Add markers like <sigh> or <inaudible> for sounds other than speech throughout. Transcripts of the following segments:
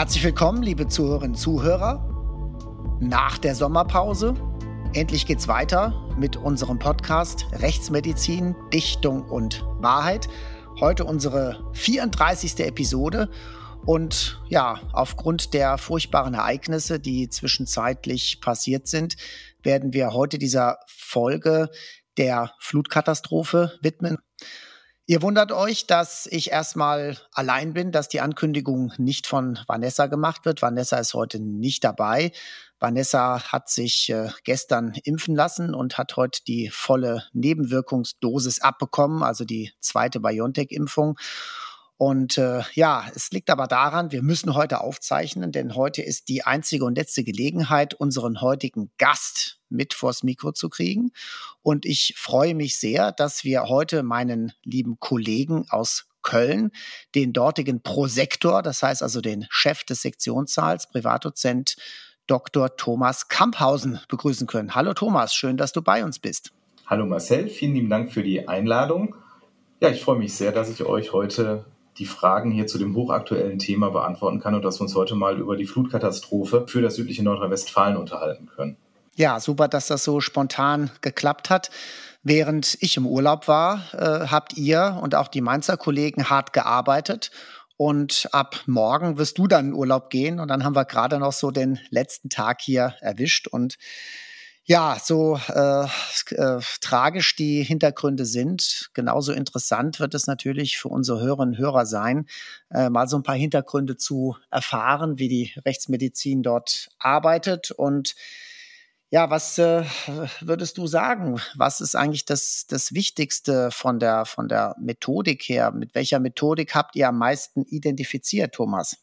Herzlich willkommen, liebe Zuhörerinnen und Zuhörer. Nach der Sommerpause endlich geht's weiter mit unserem Podcast Rechtsmedizin, Dichtung und Wahrheit. Heute unsere 34. Episode und ja, aufgrund der furchtbaren Ereignisse, die zwischenzeitlich passiert sind, werden wir heute dieser Folge der Flutkatastrophe widmen. Ihr wundert euch, dass ich erstmal allein bin, dass die Ankündigung nicht von Vanessa gemacht wird. Vanessa ist heute nicht dabei. Vanessa hat sich äh, gestern impfen lassen und hat heute die volle Nebenwirkungsdosis abbekommen, also die zweite BioNTech-Impfung. Und äh, ja, es liegt aber daran, wir müssen heute aufzeichnen, denn heute ist die einzige und letzte Gelegenheit, unseren heutigen Gast mit vors Mikro zu kriegen. Und ich freue mich sehr, dass wir heute meinen lieben Kollegen aus Köln, den dortigen Prosektor, das heißt also den Chef des Sektionssaals, Privatdozent Dr. Thomas Kamphausen begrüßen können. Hallo Thomas, schön, dass du bei uns bist. Hallo Marcel, vielen lieben Dank für die Einladung. Ja, ich freue mich sehr, dass ich euch heute die Fragen hier zu dem hochaktuellen Thema beantworten kann und dass wir uns heute mal über die Flutkatastrophe für das südliche Nordrhein-Westfalen unterhalten können. Ja, super, dass das so spontan geklappt hat. Während ich im Urlaub war, äh, habt ihr und auch die Mainzer Kollegen hart gearbeitet. Und ab morgen wirst du dann in Urlaub gehen. Und dann haben wir gerade noch so den letzten Tag hier erwischt. Und ja, so äh, äh, tragisch die Hintergründe sind, genauso interessant wird es natürlich für unsere Hörerinnen und Hörer sein, äh, mal so ein paar Hintergründe zu erfahren, wie die Rechtsmedizin dort arbeitet und ja, was äh, würdest du sagen? Was ist eigentlich das, das Wichtigste von der, von der Methodik her? Mit welcher Methodik habt ihr am meisten identifiziert, Thomas?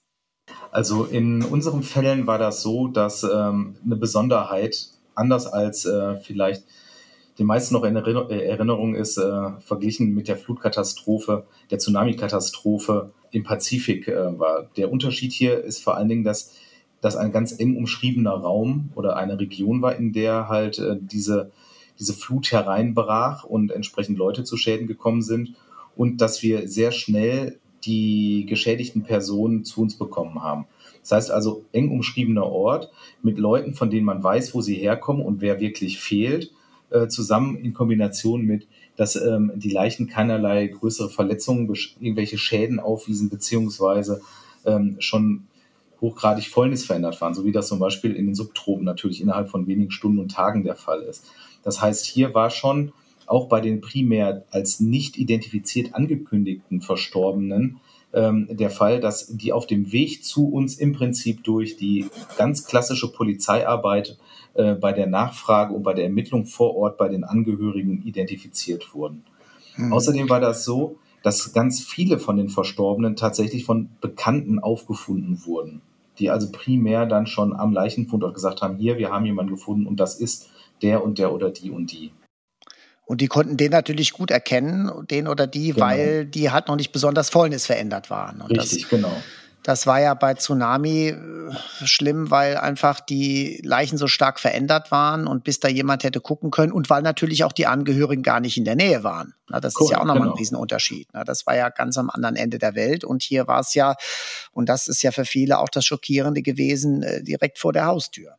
Also in unseren Fällen war das so, dass ähm, eine Besonderheit anders als äh, vielleicht den meisten noch in äh, Erinnerung ist, äh, verglichen mit der Flutkatastrophe, der Tsunami-Katastrophe im Pazifik äh, war. Der Unterschied hier ist vor allen Dingen, dass das ein ganz eng umschriebener Raum oder eine Region war, in der halt äh, diese, diese Flut hereinbrach und entsprechend Leute zu Schäden gekommen sind und dass wir sehr schnell die geschädigten Personen zu uns bekommen haben. Das heißt also eng umschriebener Ort mit Leuten, von denen man weiß, wo sie herkommen und wer wirklich fehlt, äh, zusammen in Kombination mit, dass ähm, die Leichen keinerlei größere Verletzungen, irgendwelche Schäden aufwiesen, beziehungsweise ähm, schon hochgradig fäulnisverändert waren, so wie das zum Beispiel in den Subtropen natürlich innerhalb von wenigen Stunden und Tagen der Fall ist. Das heißt, hier war schon auch bei den primär als nicht identifiziert angekündigten Verstorbenen ähm, der Fall, dass die auf dem Weg zu uns im Prinzip durch die ganz klassische Polizeiarbeit äh, bei der Nachfrage und bei der Ermittlung vor Ort bei den Angehörigen identifiziert wurden. Mhm. Außerdem war das so, dass ganz viele von den Verstorbenen tatsächlich von Bekannten aufgefunden wurden, die also primär dann schon am Leichenfundort gesagt haben, hier, wir haben jemanden gefunden und das ist der und der oder die und die. Und die konnten den natürlich gut erkennen, den oder die, genau. weil die halt noch nicht besonders fäulnisverändert waren. Und Richtig, das, genau. Das war ja bei Tsunami äh, schlimm, weil einfach die Leichen so stark verändert waren und bis da jemand hätte gucken können und weil natürlich auch die Angehörigen gar nicht in der Nähe waren. das cool, ist ja auch nochmal genau. ein Riesenunterschied. Das war ja ganz am anderen Ende der Welt und hier war es ja, und das ist ja für viele auch das Schockierende gewesen, äh, direkt vor der Haustür.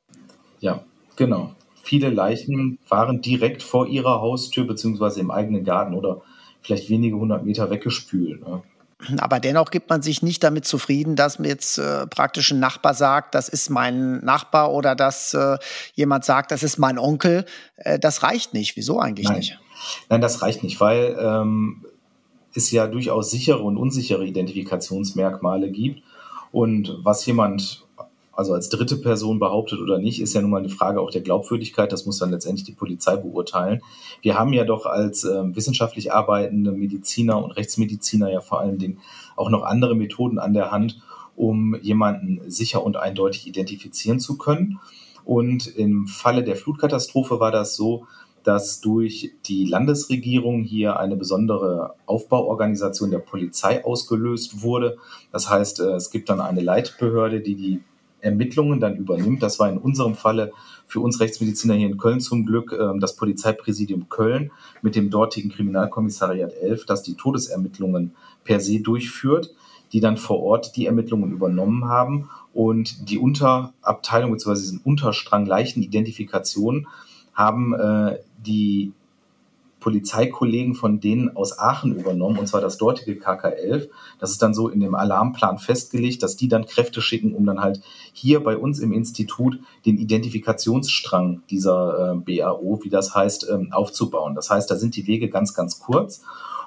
Ja, genau viele Leichen waren direkt vor ihrer Haustür beziehungsweise im eigenen Garten oder vielleicht wenige hundert Meter weggespült. Ne? Aber dennoch gibt man sich nicht damit zufrieden, dass mir jetzt äh, praktisch ein Nachbar sagt, das ist mein Nachbar oder dass äh, jemand sagt, das ist mein Onkel. Äh, das reicht nicht. Wieso eigentlich Nein. nicht? Nein, das reicht nicht, weil ähm, es ja durchaus sichere und unsichere Identifikationsmerkmale gibt. Und was jemand also als dritte Person behauptet oder nicht, ist ja nun mal eine Frage auch der Glaubwürdigkeit. Das muss dann letztendlich die Polizei beurteilen. Wir haben ja doch als äh, wissenschaftlich arbeitende Mediziner und Rechtsmediziner ja vor allen Dingen auch noch andere Methoden an der Hand, um jemanden sicher und eindeutig identifizieren zu können. Und im Falle der Flutkatastrophe war das so, dass durch die Landesregierung hier eine besondere Aufbauorganisation der Polizei ausgelöst wurde. Das heißt, äh, es gibt dann eine Leitbehörde, die die Ermittlungen dann übernimmt. Das war in unserem Falle für uns Rechtsmediziner hier in Köln zum Glück äh, das Polizeipräsidium Köln mit dem dortigen Kriminalkommissariat 11, das die Todesermittlungen per se durchführt. die dann vor Ort die Ermittlungen übernommen haben und die Unterabteilung bzw. diesen Unterstrang Leichenidentifikation haben äh, die Polizeikollegen von denen aus Aachen übernommen, und zwar das dortige KK11. Das ist dann so in dem Alarmplan festgelegt, dass die dann Kräfte schicken, um dann halt hier bei uns im Institut den Identifikationsstrang dieser äh, BAO, wie das heißt, ähm, aufzubauen. Das heißt, da sind die Wege ganz, ganz kurz.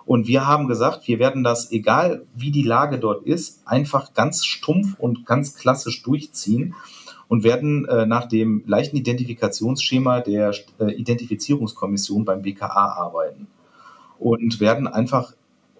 Und wir haben gesagt, wir werden das, egal wie die Lage dort ist, einfach ganz stumpf und ganz klassisch durchziehen und werden äh, nach dem leichten Identifikationsschema der äh, Identifizierungskommission beim BKA arbeiten und werden einfach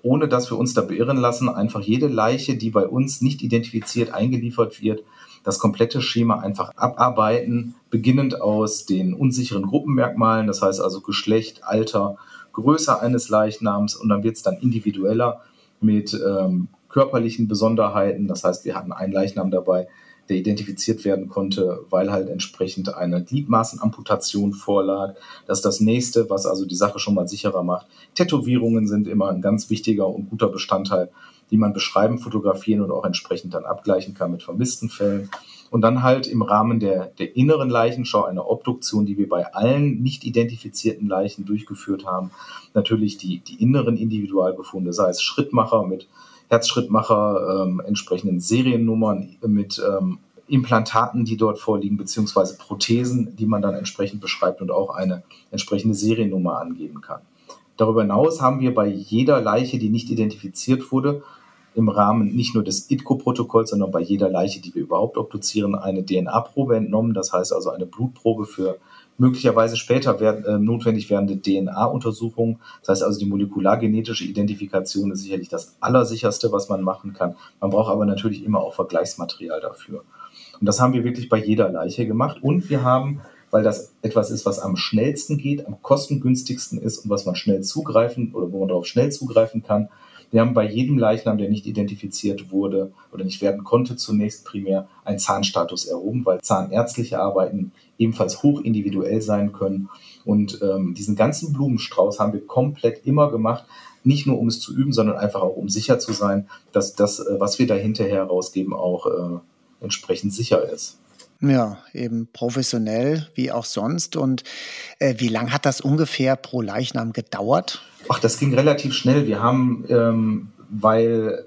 ohne dass wir uns da beirren lassen, einfach jede Leiche, die bei uns nicht identifiziert eingeliefert wird, das komplette Schema einfach abarbeiten, beginnend aus den unsicheren Gruppenmerkmalen, das heißt also Geschlecht, Alter, Größe eines Leichnams und dann wird es dann individueller mit ähm, körperlichen Besonderheiten. Das heißt, wir hatten einen Leichnam dabei, der identifiziert werden konnte, weil halt entsprechend eine Gliedmaßenamputation vorlag. Das ist das nächste, was also die Sache schon mal sicherer macht. Tätowierungen sind immer ein ganz wichtiger und guter Bestandteil, die man beschreiben, fotografieren und auch entsprechend dann abgleichen kann mit vermissten Fällen. Und dann halt im Rahmen der, der inneren Leichenschau eine Obduktion, die wir bei allen nicht identifizierten Leichen durchgeführt haben. Natürlich die, die inneren Individualbefunde, sei es Schrittmacher mit Herzschrittmacher, ähm, entsprechenden Seriennummern mit ähm, Implantaten, die dort vorliegen, beziehungsweise Prothesen, die man dann entsprechend beschreibt und auch eine entsprechende Seriennummer angeben kann. Darüber hinaus haben wir bei jeder Leiche, die nicht identifiziert wurde, im Rahmen nicht nur des ITCO-Protokolls, sondern bei jeder Leiche, die wir überhaupt obduzieren, eine DNA-Probe entnommen. Das heißt also eine Blutprobe für möglicherweise später werden, äh, notwendig werdende DNA-Untersuchungen. Das heißt also, die molekulargenetische Identifikation ist sicherlich das Allersicherste, was man machen kann. Man braucht aber natürlich immer auch Vergleichsmaterial dafür. Und das haben wir wirklich bei jeder Leiche gemacht. Und wir haben, weil das etwas ist, was am schnellsten geht, am kostengünstigsten ist und was man schnell zugreifen oder wo man darauf schnell zugreifen kann, wir haben bei jedem Leichnam, der nicht identifiziert wurde oder nicht werden konnte, zunächst primär einen Zahnstatus erhoben, weil zahnärztliche Arbeiten ebenfalls hoch individuell sein können. Und ähm, diesen ganzen Blumenstrauß haben wir komplett immer gemacht, nicht nur um es zu üben, sondern einfach auch um sicher zu sein, dass das, äh, was wir da hinterher rausgeben, auch äh, entsprechend sicher ist. Ja, eben professionell wie auch sonst. Und äh, wie lange hat das ungefähr pro Leichnam gedauert? Ach, das ging relativ schnell. Wir haben, ähm, weil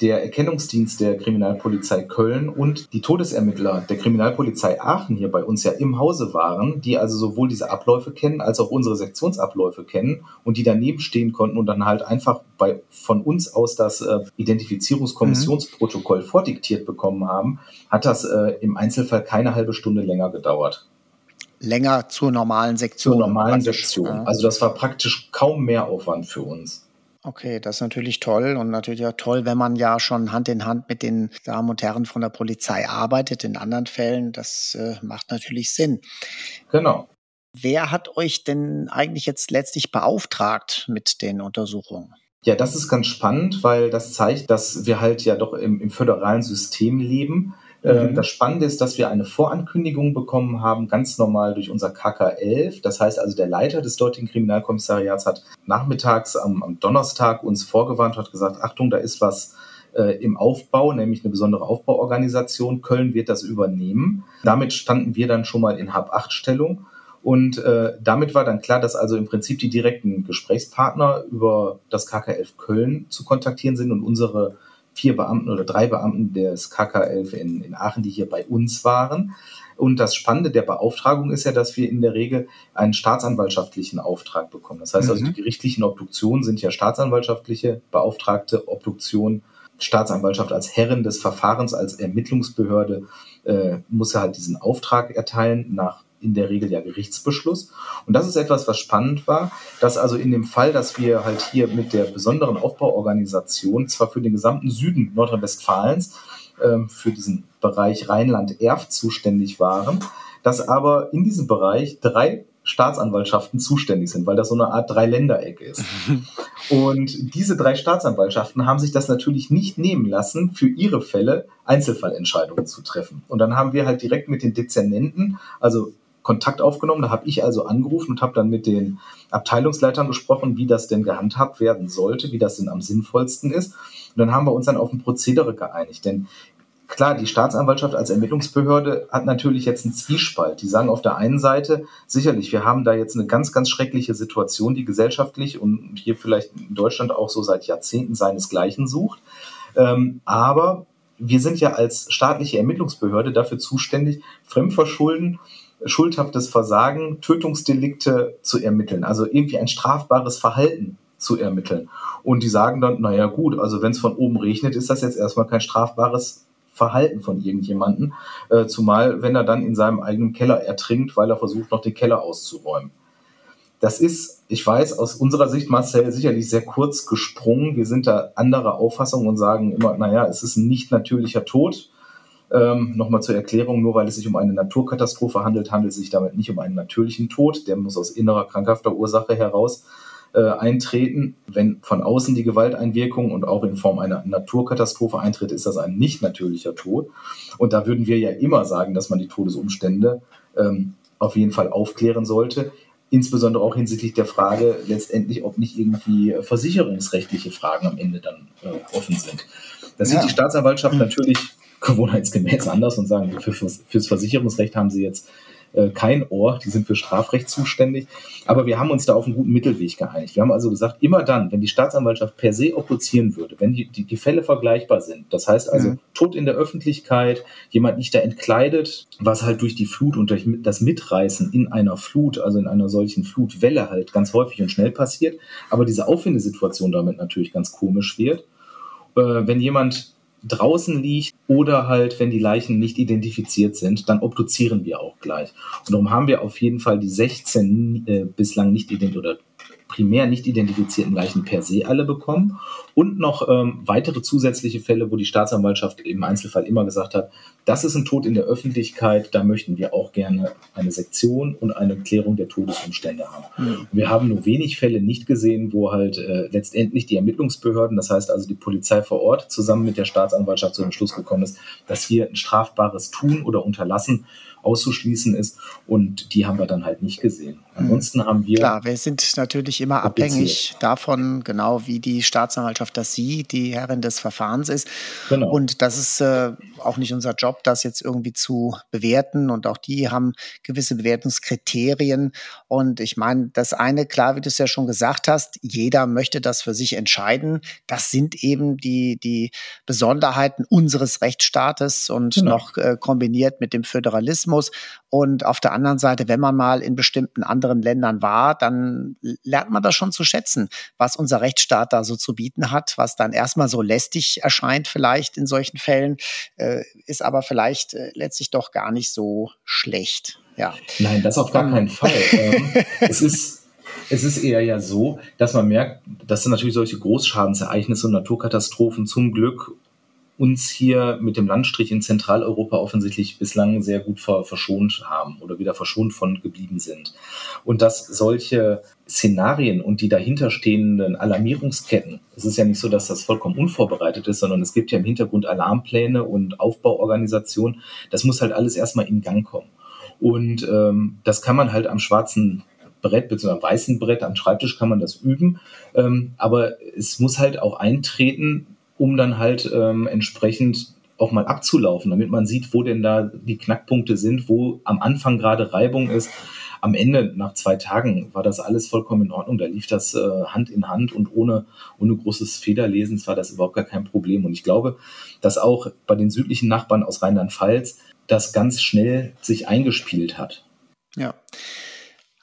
der Erkennungsdienst der Kriminalpolizei Köln und die Todesermittler der Kriminalpolizei Aachen hier bei uns ja im Hause waren, die also sowohl diese Abläufe kennen als auch unsere Sektionsabläufe kennen und die daneben stehen konnten und dann halt einfach bei, von uns aus das äh, Identifizierungskommissionsprotokoll mhm. vordiktiert bekommen haben, hat das äh, im Einzelfall keine halbe Stunde länger gedauert länger zur normalen Sektion. Zur normalen Sektion. Also das war praktisch kaum mehr Aufwand für uns. Okay, das ist natürlich toll und natürlich auch toll, wenn man ja schon Hand in Hand mit den Damen und Herren von der Polizei arbeitet. In anderen Fällen, das äh, macht natürlich Sinn. Genau. Wer hat euch denn eigentlich jetzt letztlich beauftragt mit den Untersuchungen? Ja, das ist ganz spannend, weil das zeigt, dass wir halt ja doch im, im föderalen System leben mhm. Das Spannende ist, dass wir eine Vorankündigung bekommen haben, ganz normal durch unser KK11. Das heißt also, der Leiter des dortigen Kriminalkommissariats hat nachmittags am, am Donnerstag uns vorgewarnt, hat gesagt, Achtung, da ist was äh, im Aufbau, nämlich eine besondere Aufbauorganisation. Köln wird das übernehmen. Damit standen wir dann schon mal in Hab-8-Stellung. Und äh, damit war dann klar, dass also im Prinzip die direkten Gesprächspartner über das KK11 Köln zu kontaktieren sind und unsere vier Beamten oder drei Beamten des KK11 in, in Aachen, die hier bei uns waren. Und das Spannende der Beauftragung ist ja, dass wir in der Regel einen staatsanwaltschaftlichen Auftrag bekommen. Das heißt also, mhm. die gerichtlichen Obduktionen sind ja staatsanwaltschaftliche beauftragte Obduktionen. Staatsanwaltschaft als Herrin des Verfahrens, als Ermittlungsbehörde äh, muss ja halt diesen Auftrag erteilen nach in der Regel ja Gerichtsbeschluss. Und das ist etwas, was spannend war, dass also in dem Fall, dass wir halt hier mit der besonderen Aufbauorganisation zwar für den gesamten Süden Nordrhein-Westfalens ähm, für diesen Bereich Rheinland-Erft zuständig waren, dass aber in diesem Bereich drei Staatsanwaltschaften zuständig sind, weil das so eine Art Dreiländereck ist. Und diese drei Staatsanwaltschaften haben sich das natürlich nicht nehmen lassen, für ihre Fälle Einzelfallentscheidungen zu treffen. Und dann haben wir halt direkt mit den Dezernenten, also Kontakt aufgenommen. Da habe ich also angerufen und habe dann mit den Abteilungsleitern gesprochen, wie das denn gehandhabt werden sollte, wie das denn am sinnvollsten ist. Und dann haben wir uns dann auf ein Prozedere geeinigt. Denn klar, die Staatsanwaltschaft als Ermittlungsbehörde hat natürlich jetzt einen Zwiespalt. Die sagen auf der einen Seite, sicherlich, wir haben da jetzt eine ganz, ganz schreckliche Situation, die gesellschaftlich und hier vielleicht in Deutschland auch so seit Jahrzehnten seinesgleichen sucht. Ähm, aber wir sind ja als staatliche Ermittlungsbehörde dafür zuständig, Fremdverschulden, schuldhaftes Versagen, Tötungsdelikte zu ermitteln, also irgendwie ein strafbares Verhalten zu ermitteln. Und die sagen dann, naja gut, also wenn es von oben regnet, ist das jetzt erstmal kein strafbares Verhalten von irgendjemanden, äh, zumal wenn er dann in seinem eigenen Keller ertrinkt, weil er versucht, noch den Keller auszuräumen. Das ist, ich weiß, aus unserer Sicht, Marcel, sicherlich sehr kurz gesprungen. Wir sind da anderer Auffassung und sagen immer, naja, es ist ein nicht natürlicher Tod. Ähm, Nochmal zur Erklärung, nur weil es sich um eine Naturkatastrophe handelt, handelt es sich damit nicht um einen natürlichen Tod. Der muss aus innerer krankhafter Ursache heraus äh, eintreten. Wenn von außen die Gewalteinwirkung und auch in Form einer Naturkatastrophe eintritt, ist das ein nicht natürlicher Tod. Und da würden wir ja immer sagen, dass man die Todesumstände ähm, auf jeden Fall aufklären sollte. Insbesondere auch hinsichtlich der Frage letztendlich, ob nicht irgendwie versicherungsrechtliche Fragen am Ende dann äh, offen sind. Das ja. sieht die Staatsanwaltschaft mhm. natürlich gewohnheitsgemäß anders und sagen, für, fürs Versicherungsrecht haben sie jetzt äh, kein Ohr, die sind für Strafrecht zuständig. Aber wir haben uns da auf einen guten Mittelweg geeinigt. Wir haben also gesagt, immer dann, wenn die Staatsanwaltschaft per se obduzieren würde, wenn die, die, die Fälle vergleichbar sind, das heißt also mhm. Tod in der Öffentlichkeit, jemand nicht da entkleidet, was halt durch die Flut und durch das Mitreißen in einer Flut, also in einer solchen Flutwelle halt ganz häufig und schnell passiert, aber diese Auffindesituation damit natürlich ganz komisch wird. Äh, wenn jemand draußen liegt oder halt, wenn die Leichen nicht identifiziert sind, dann obduzieren wir auch gleich. Und darum haben wir auf jeden Fall die 16 äh, bislang nicht identifiziert oder primär nicht identifizierten Leichen per se alle bekommen und noch ähm, weitere zusätzliche Fälle, wo die Staatsanwaltschaft im Einzelfall immer gesagt hat, das ist ein Tod in der Öffentlichkeit, da möchten wir auch gerne eine Sektion und eine Klärung der Todesumstände haben. Mhm. Wir haben nur wenig Fälle nicht gesehen, wo halt äh, letztendlich die Ermittlungsbehörden, das heißt also die Polizei vor Ort, zusammen mit der Staatsanwaltschaft zu dem Schluss gekommen ist, dass hier ein strafbares Tun oder Unterlassen auszuschließen ist. Und die haben wir dann halt nicht gesehen. Ansonsten haben wir. Klar, wir sind natürlich immer abhängig davon, genau wie die Staatsanwaltschaft das sieht, die Herrin des Verfahrens ist. Genau. Und das ist äh, auch nicht unser Job, das jetzt irgendwie zu bewerten. Und auch die haben gewisse Bewertungskriterien. Und ich meine, das eine, klar, wie du es ja schon gesagt hast, jeder möchte das für sich entscheiden. Das sind eben die, die Besonderheiten unseres Rechtsstaates und genau. noch äh, kombiniert mit dem Föderalismus. Und auf der anderen Seite, wenn man mal in bestimmten anderen Ländern war, dann lernt man das schon zu schätzen, was unser Rechtsstaat da so zu bieten hat, was dann erstmal so lästig erscheint vielleicht in solchen Fällen, äh, ist aber vielleicht äh, letztlich doch gar nicht so schlecht. Ja. Nein, das auf gar keinen Fall. <laughs> ähm, es ist es ist eher ja so, dass man merkt, dass natürlich solche Großschadensereignisse und Naturkatastrophen zum Glück uns hier mit dem Landstrich in Zentraleuropa offensichtlich bislang sehr gut verschont haben oder wieder verschont von geblieben sind. Und dass solche Szenarien und die dahinterstehenden Alarmierungsketten, es ist ja nicht so, dass das vollkommen unvorbereitet ist, sondern es gibt ja im Hintergrund Alarmpläne und Aufbauorganisationen. Das muss halt alles erstmal in Gang kommen. Und ähm, das kann man halt am schwarzen Brett bzw. weißen Brett am Schreibtisch kann man das üben. Ähm, aber es muss halt auch eintreten, um dann halt ähm, entsprechend auch mal abzulaufen, damit man sieht, wo denn da die Knackpunkte sind, wo am Anfang gerade Reibung ist. Am Ende, nach zwei Tagen, war das alles vollkommen in Ordnung. Da lief das äh, Hand in Hand und ohne, ohne großes Federlesens war das überhaupt gar kein Problem. Und ich glaube, dass auch bei den südlichen Nachbarn aus Rheinland-Pfalz das ganz schnell sich eingespielt hat. Ja.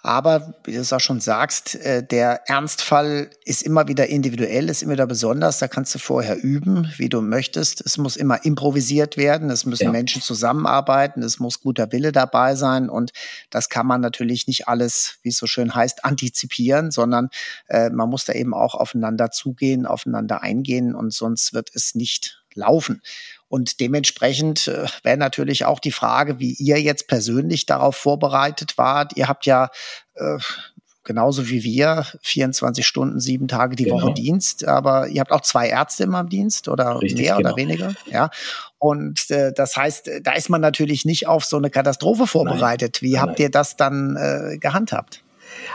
Aber, wie du es auch schon sagst, äh, der Ernstfall ist immer wieder individuell, ist immer wieder besonders. Da kannst du vorher üben, wie du möchtest. Es muss immer improvisiert werden. Es müssen ja. Menschen zusammenarbeiten. Es muss guter Wille dabei sein. Und das kann man natürlich nicht alles, wie es so schön heißt, antizipieren, sondern äh, man muss da eben auch aufeinander zugehen, aufeinander eingehen. Und sonst wird es nicht laufen. Und dementsprechend äh, wäre natürlich auch die Frage, wie ihr jetzt persönlich darauf vorbereitet wart. Ihr habt ja äh, genauso wie wir 24 Stunden, sieben Tage die genau. Woche Dienst, aber ihr habt auch zwei Ärzte immer im Dienst oder Richtig, mehr genau. oder weniger, ja. Und äh, das heißt, da ist man natürlich nicht auf so eine Katastrophe vorbereitet. Nein. Wie habt ihr das dann äh, gehandhabt?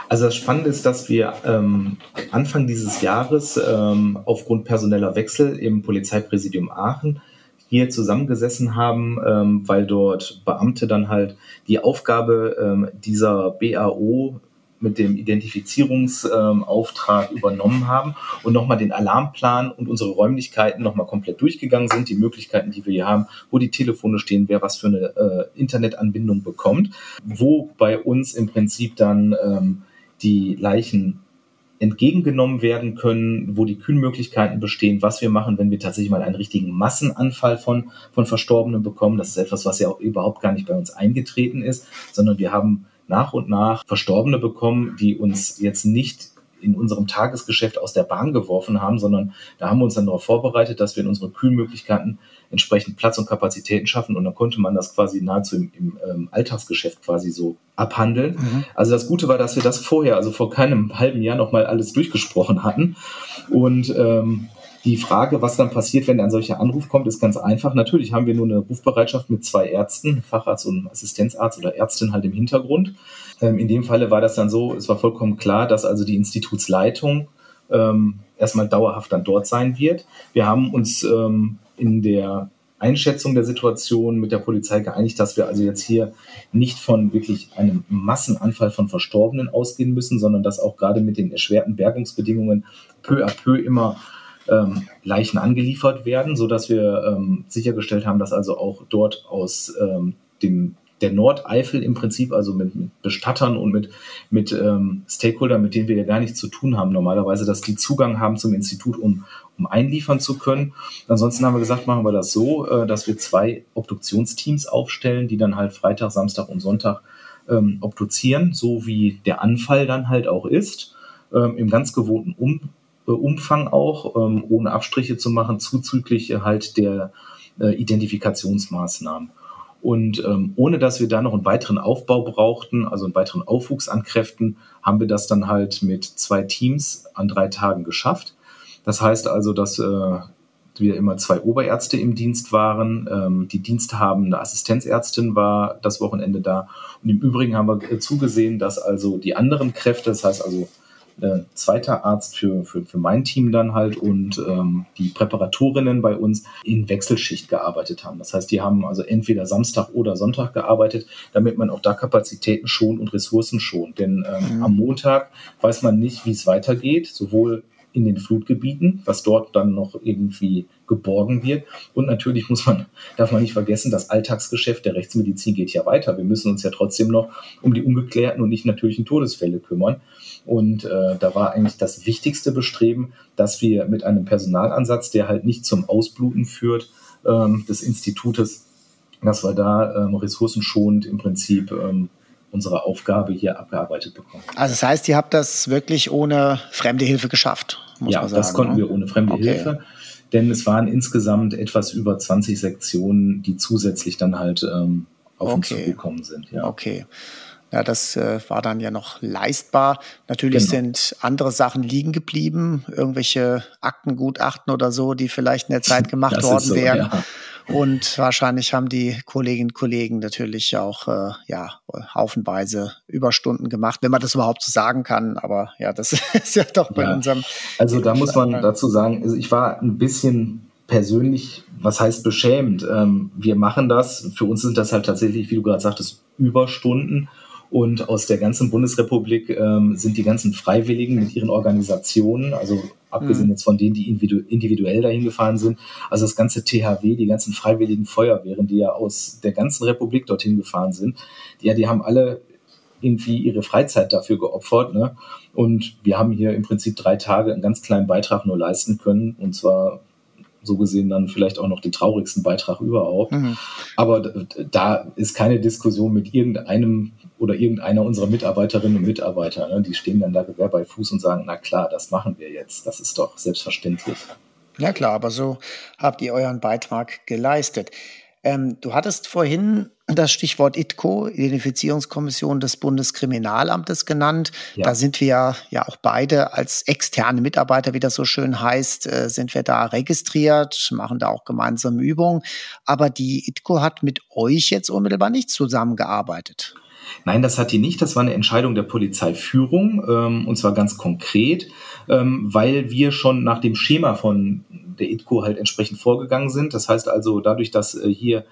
Also das Spannende ist, dass wir ähm, Anfang dieses Jahres ähm, aufgrund personeller Wechsel im Polizeipräsidium Aachen hier zusammengesessen haben, ähm, weil dort Beamte dann halt die Aufgabe ähm, dieser BAO mit dem Identifizierungsauftrag ähm, übernommen haben und nochmal den Alarmplan und unsere Räumlichkeiten nochmal komplett durchgegangen sind, die Möglichkeiten, die wir hier haben, wo die Telefone stehen, wer was für eine äh, Internetanbindung bekommt, wo bei uns im Prinzip dann ähm, die Leichen entgegengenommen werden können, wo die Kühlmöglichkeiten bestehen, was wir machen, wenn wir tatsächlich mal einen richtigen Massenanfall von, von Verstorbenen bekommen. Das ist etwas, was ja auch überhaupt gar nicht bei uns eingetreten ist, sondern wir haben nach und nach Verstorbene bekommen, die uns jetzt nicht in unserem Tagesgeschäft aus der Bahn geworfen haben, sondern da haben wir uns dann darauf vorbereitet, dass wir in unseren Kühlmöglichkeiten entsprechend Platz und Kapazitäten schaffen und dann konnte man das quasi nahezu im, im ähm, Alltagsgeschäft quasi so abhandeln. Mhm. Also das Gute war, dass wir das vorher, also vor keinem halben Jahr nochmal alles durchgesprochen hatten und ähm, die Frage, was dann passiert, wenn ein solcher Anruf kommt, ist ganz einfach. Natürlich haben wir nur eine Rufbereitschaft mit zwei Ärzten, Facharzt und Assistenzarzt oder Ärztin halt im Hintergrund. Ähm, in dem Falle war das dann so, es war vollkommen klar, dass also die Institutsleitung ähm, erstmal dauerhaft dann dort sein wird. Wir haben uns ähm, in der Einschätzung der Situation mit der Polizei geeinigt, dass wir also jetzt hier nicht von wirklich einem Massenanfall von Verstorbenen ausgehen müssen, sondern dass auch gerade mit den erschwerten Bergungsbedingungen peu à peu immer ähm, Leichen angeliefert werden, sodass wir ähm, sichergestellt haben, dass also auch dort aus ähm, dem der Nordeifel im Prinzip, also mit, mit Bestattern und mit, mit ähm, Stakeholdern, mit denen wir ja gar nichts zu tun haben normalerweise, dass die Zugang haben zum Institut, um, um einliefern zu können. Ansonsten haben wir gesagt, machen wir das so, äh, dass wir zwei Obduktionsteams aufstellen, die dann halt Freitag, Samstag und Sonntag ähm, obduzieren, so wie der Anfall dann halt auch ist, ähm, im ganz gewohnten um äh, Umfang auch, ähm, ohne Abstriche zu machen, zuzüglich halt der äh, Identifikationsmaßnahmen. Und ähm, ohne dass wir da noch einen weiteren Aufbau brauchten, also einen weiteren Aufwuchs an Kräften, haben wir das dann halt mit zwei Teams an drei Tagen geschafft. Das heißt also, dass äh, wir immer zwei Oberärzte im Dienst waren. Ähm, die diensthabende Assistenzärztin war das Wochenende da. Und im Übrigen haben wir zugesehen, dass also die anderen Kräfte, das heißt also äh, zweiter Arzt für, für, für mein Team dann halt und ähm, die Präparatorinnen bei uns in Wechselschicht gearbeitet haben. Das heißt, die haben also entweder Samstag oder Sonntag gearbeitet, damit man auch da Kapazitäten schont und Ressourcen schont. Denn ähm, mhm. am Montag weiß man nicht, wie es weitergeht, sowohl in den Flutgebieten, was dort dann noch irgendwie geborgen wird. Und natürlich muss man, darf man nicht vergessen, das Alltagsgeschäft der Rechtsmedizin geht ja weiter. Wir müssen uns ja trotzdem noch um die ungeklärten und nicht natürlichen Todesfälle kümmern. Und äh, da war eigentlich das wichtigste Bestreben, dass wir mit einem Personalansatz, der halt nicht zum Ausbluten führt, ähm, des Institutes, dass wir da ähm, ressourcenschonend im Prinzip ähm, unsere Aufgabe hier abgearbeitet bekommen. Also das heißt, ihr habt das wirklich ohne fremde Hilfe geschafft, muss ja, man sagen. Ja, das konnten ne? wir ohne fremde okay. Hilfe, denn es waren insgesamt etwas über 20 Sektionen, die zusätzlich dann halt ähm, auf okay. uns zugekommen sind. Ja. Okay. Ja, das äh, war dann ja noch leistbar. Natürlich genau. sind andere Sachen liegen geblieben, irgendwelche Aktengutachten oder so, die vielleicht in der Zeit <laughs> gemacht das worden so, wären. Ja. Und wahrscheinlich haben die Kolleginnen und Kollegen natürlich auch äh, ja haufenweise Überstunden gemacht, wenn man das überhaupt so sagen kann. Aber ja, das <laughs> ist ja doch bei ja. unserem. Also da muss man dazu sagen, also ich war ein bisschen persönlich, was heißt beschämt? Ähm, wir machen das. Für uns sind das halt tatsächlich, wie du gerade sagtest, Überstunden. Und aus der ganzen Bundesrepublik ähm, sind die ganzen Freiwilligen mit ihren Organisationen, also abgesehen mhm. jetzt von denen, die individu individuell dahin gefahren sind, also das ganze THW, die ganzen freiwilligen Feuerwehren, die ja aus der ganzen Republik dorthin gefahren sind, die, ja, die haben alle irgendwie ihre Freizeit dafür geopfert. Ne? Und wir haben hier im Prinzip drei Tage einen ganz kleinen Beitrag nur leisten können. Und zwar so gesehen dann vielleicht auch noch den traurigsten Beitrag überhaupt. Mhm. Aber da ist keine Diskussion mit irgendeinem oder irgendeiner unserer Mitarbeiterinnen und Mitarbeiter. Ne? Die stehen dann da Gewehr bei Fuß und sagen, na klar, das machen wir jetzt. Das ist doch selbstverständlich. Ja klar, aber so habt ihr euren Beitrag geleistet. Ähm, du hattest vorhin das Stichwort ITCO, Identifizierungskommission des Bundeskriminalamtes genannt. Ja. Da sind wir ja auch beide als externe Mitarbeiter, wie das so schön heißt, äh, sind wir da registriert, machen da auch gemeinsame Übungen. Aber die ITCO hat mit euch jetzt unmittelbar nicht zusammengearbeitet. Nein, das hat die nicht. Das war eine Entscheidung der Polizeiführung ähm, und zwar ganz konkret, ähm, weil wir schon nach dem Schema von der ITCO halt entsprechend vorgegangen sind. Das heißt also, dadurch, dass äh, hier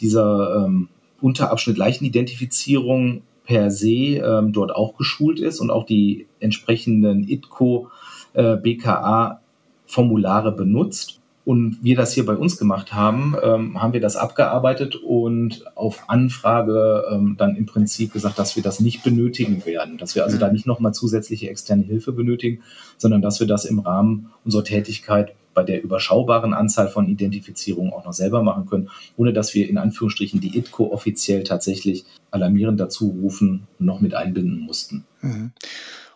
dieser ähm, Unterabschnitt Leichenidentifizierung per se ähm, dort auch geschult ist und auch die entsprechenden ITCO äh, BKA Formulare benutzt und wir das hier bei uns gemacht haben, ähm, haben wir das abgearbeitet und auf Anfrage ähm, dann im Prinzip gesagt, dass wir das nicht benötigen werden, dass wir also mhm. da nicht nochmal zusätzliche externe Hilfe benötigen, sondern dass wir das im Rahmen unserer Tätigkeit bei der überschaubaren Anzahl von Identifizierungen auch noch selber machen können, ohne dass wir in Anführungsstrichen die ITCO offiziell tatsächlich alarmierend dazu rufen und noch mit einbinden mussten. Mhm.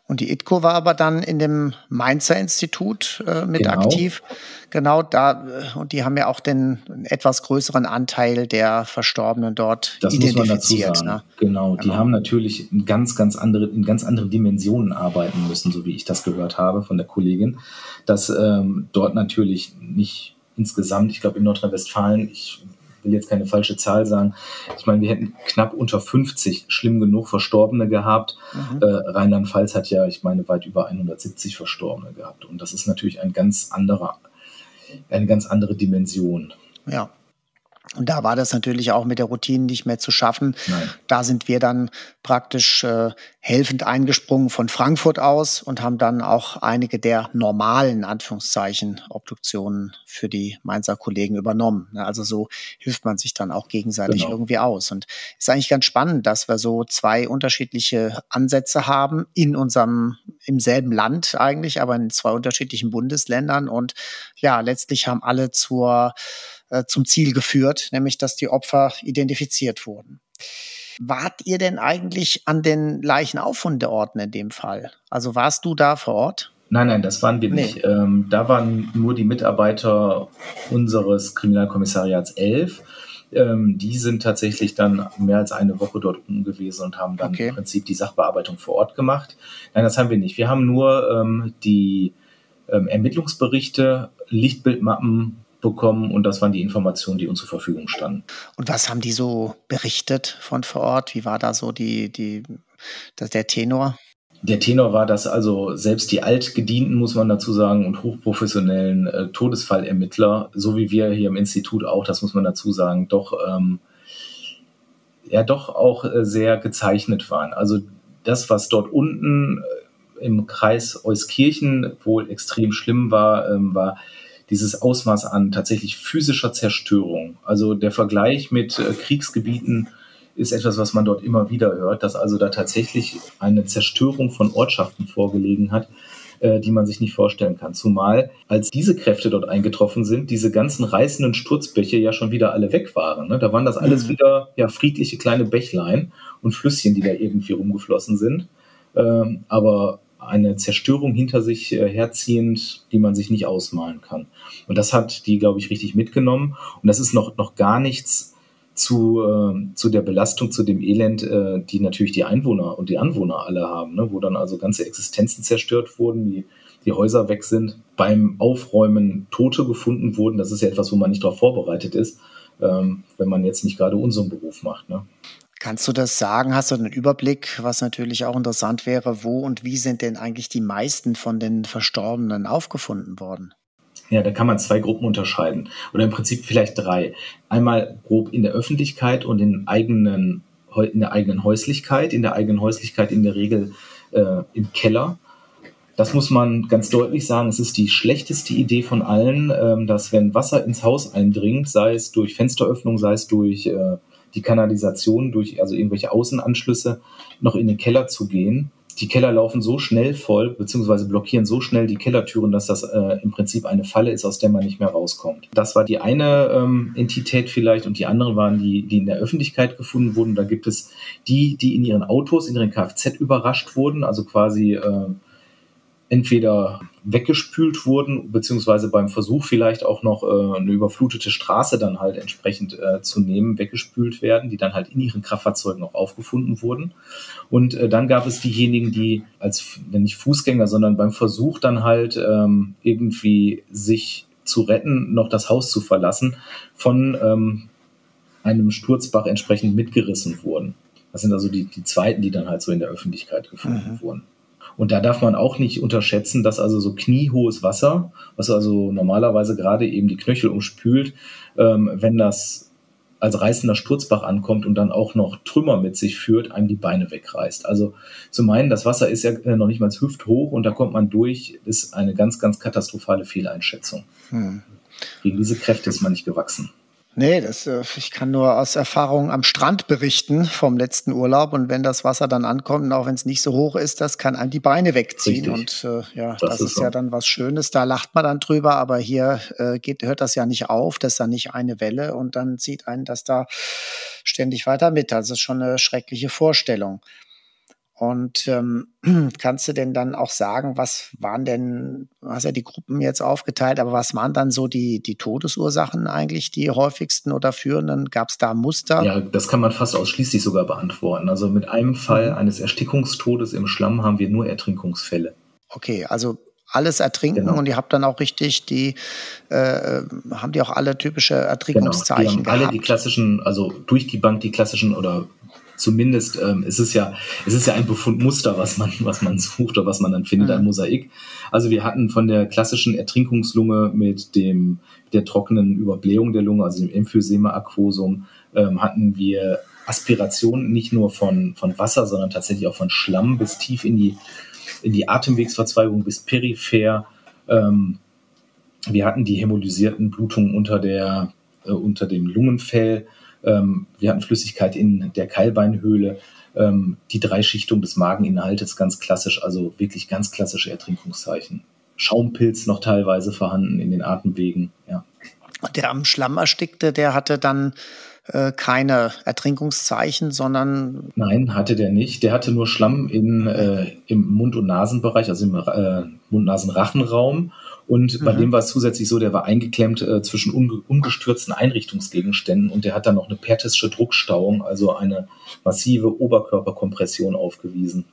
Und die ITCO war aber dann in dem Mainzer Institut äh, mit genau. aktiv. Genau da, äh, und die haben ja auch den etwas größeren Anteil der Verstorbenen dort das identifiziert. Muss man dazu sagen. Ne? Genau, die genau. haben natürlich in ganz, ganz andere, in ganz anderen Dimensionen arbeiten müssen, so wie ich das gehört habe von der Kollegin, dass ähm, dort natürlich nicht insgesamt, ich glaube in Nordrhein-Westfalen, ich will jetzt keine falsche Zahl sagen. Ich meine, wir hätten knapp unter 50 schlimm genug Verstorbene gehabt. Mhm. Äh, Rheinland-Pfalz hat ja, ich meine, weit über 170 Verstorbene gehabt. Und das ist natürlich ein ganz anderer, eine ganz andere Dimension. Ja. Und da war das natürlich auch mit der Routine nicht mehr zu schaffen. Nein. Da sind wir dann praktisch äh, helfend eingesprungen von Frankfurt aus und haben dann auch einige der normalen Anführungszeichen Obduktionen für die Mainzer Kollegen übernommen. Also so hilft man sich dann auch gegenseitig genau. irgendwie aus. Und ist eigentlich ganz spannend, dass wir so zwei unterschiedliche Ansätze haben in unserem, im selben Land eigentlich, aber in zwei unterschiedlichen Bundesländern. Und ja, letztlich haben alle zur äh, zum Ziel geführt, nämlich dass die Opfer identifiziert wurden. Wart ihr denn eigentlich an den Leichenauffundorten in dem Fall? Also warst du da vor Ort? Nein, nein, das waren wir nee. nicht. Ähm, da waren nur die Mitarbeiter unseres Kriminalkommissariats 11. Ähm, die sind tatsächlich dann mehr als eine Woche dort unten gewesen und haben dann okay. im Prinzip die Sachbearbeitung vor Ort gemacht. Nein, das haben wir nicht. Wir haben nur ähm, die ähm, Ermittlungsberichte, Lichtbildmappen bekommen und das waren die Informationen, die uns zur Verfügung standen. Und was haben die so berichtet von vor Ort? Wie war da so die, die, der Tenor? Der Tenor war, dass also selbst die altgedienten, muss man dazu sagen, und hochprofessionellen äh, Todesfallermittler, so wie wir hier im Institut auch, das muss man dazu sagen, doch ähm, ja doch auch äh, sehr gezeichnet waren. Also das, was dort unten äh, im Kreis Euskirchen wohl extrem schlimm war, ähm, war dieses Ausmaß an tatsächlich physischer Zerstörung. Also der Vergleich mit äh, Kriegsgebieten ist etwas, was man dort immer wieder hört, dass also da tatsächlich eine Zerstörung von Ortschaften vorgelegen hat, äh, die man sich nicht vorstellen kann. Zumal, als diese Kräfte dort eingetroffen sind, diese ganzen reißenden Sturzbäche ja schon wieder alle weg waren. Ne? Da waren das alles mhm. wieder ja, friedliche kleine Bächlein und Flüsschen, die da irgendwie rumgeflossen sind. Ähm, aber eine Zerstörung hinter sich äh, herziehend, die man sich nicht ausmalen kann. Und das hat die, glaube ich, richtig mitgenommen. Und das ist noch, noch gar nichts zu, äh, zu der Belastung, zu dem Elend, äh, die natürlich die Einwohner und die Anwohner alle haben, ne? wo dann also ganze Existenzen zerstört wurden, die, die Häuser weg sind, beim Aufräumen Tote gefunden wurden. Das ist ja etwas, wo man nicht darauf vorbereitet ist, ähm, wenn man jetzt nicht gerade unseren Beruf macht. Ne? Kannst du das sagen? Hast du einen Überblick, was natürlich auch interessant wäre, wo und wie sind denn eigentlich die meisten von den Verstorbenen aufgefunden worden? Ja, da kann man zwei Gruppen unterscheiden. Oder im Prinzip vielleicht drei. Einmal grob in der Öffentlichkeit und in, eigenen, in der eigenen Häuslichkeit. In der eigenen Häuslichkeit in der Regel äh, im Keller. Das muss man ganz deutlich sagen. Es ist die schlechteste Idee von allen, äh, dass wenn Wasser ins Haus eindringt, sei es durch Fensteröffnung, sei es durch äh, die Kanalisation durch also irgendwelche Außenanschlüsse noch in den Keller zu gehen. Die Keller laufen so schnell voll, beziehungsweise blockieren so schnell die Kellertüren, dass das äh, im Prinzip eine Falle ist, aus der man nicht mehr rauskommt. Das war die eine ähm, Entität vielleicht und die andere waren die, die in der Öffentlichkeit gefunden wurden. Da gibt es die, die in ihren Autos, in ihren Kfz überrascht wurden, also quasi äh, entweder weggespült wurden, beziehungsweise beim Versuch vielleicht auch noch äh, eine überflutete Straße dann halt entsprechend äh, zu nehmen, weggespült werden, die dann halt in ihren Kraftfahrzeugen auch aufgefunden wurden. Und äh, dann gab es diejenigen, die als nicht Fußgänger, sondern beim Versuch dann halt ähm, irgendwie sich zu retten, noch das Haus zu verlassen, von ähm, einem Sturzbach entsprechend mitgerissen wurden. Das sind also die, die zweiten, die dann halt so in der Öffentlichkeit gefunden mhm. wurden. Und da darf man auch nicht unterschätzen, dass also so kniehohes Wasser, was also normalerweise gerade eben die Knöchel umspült, ähm, wenn das als reißender Sturzbach ankommt und dann auch noch Trümmer mit sich führt, einem die Beine wegreißt. Also zu meinen, das Wasser ist ja äh, noch nicht mal hüfthoch und da kommt man durch, ist eine ganz, ganz katastrophale Fehleinschätzung. Hm. Gegen diese Kräfte ist man nicht gewachsen. Nee, das, äh, ich kann nur aus Erfahrung am Strand berichten vom letzten Urlaub. Und wenn das Wasser dann ankommt, auch wenn es nicht so hoch ist, das kann einem die Beine wegziehen. Richtig. Und äh, ja, das, das ist, ist ja dann was Schönes. Da lacht man dann drüber, aber hier äh, geht, hört das ja nicht auf. Das ist dann nicht eine Welle und dann zieht einen das da ständig weiter mit. Das ist schon eine schreckliche Vorstellung. Und ähm, <clears throat> kannst du denn dann auch sagen, was waren denn, du hast ja die Gruppen jetzt aufgeteilt, aber was waren dann so die, die Todesursachen eigentlich, die häufigsten oder führenden? Gab es da Muster? Ja, das kann man fast ausschließlich sogar beantworten. Also mit einem Fall mhm. eines Erstickungstodes im Schlamm haben wir nur Ertrinkungsfälle. Okay, also alles ertrinken genau. und ihr habt dann auch richtig die, äh, haben die auch alle typische Ertrinkungszeichen genau. die haben alle die klassischen, also durch die Bank die klassischen oder zumindest ähm, es ist ja, es ist ja ein Befundmuster, was man, was man sucht oder was man dann findet, mhm. ein Mosaik. Also wir hatten von der klassischen Ertrinkungslunge mit dem der trockenen Überblähung der Lunge, also dem Emphysema aquosum, ähm, hatten wir Aspiration nicht nur von, von Wasser, sondern tatsächlich auch von Schlamm bis tief in die, in die Atemwegsverzweigung bis peripher. Ähm, wir hatten die hämolysierten Blutungen unter, der, äh, unter dem Lungenfell. Ähm, wir hatten Flüssigkeit in der Keilbeinhöhle. Ähm, die Dreischichtung des Mageninhaltes ganz klassisch, also wirklich ganz klassische Ertrinkungszeichen. Schaumpilz noch teilweise vorhanden in den Atemwegen. Ja. Der am Schlamm erstickte, der hatte dann äh, keine Ertrinkungszeichen, sondern. Nein, hatte der nicht. Der hatte nur Schlamm in, äh, im Mund- und Nasenbereich, also im äh, Mund-Nasen-Rachenraum und mhm. bei dem war es zusätzlich so, der war eingeklemmt äh, zwischen um, umgestürzten Einrichtungsgegenständen und der hat dann noch eine pertische Druckstauung, also eine massive Oberkörperkompression aufgewiesen.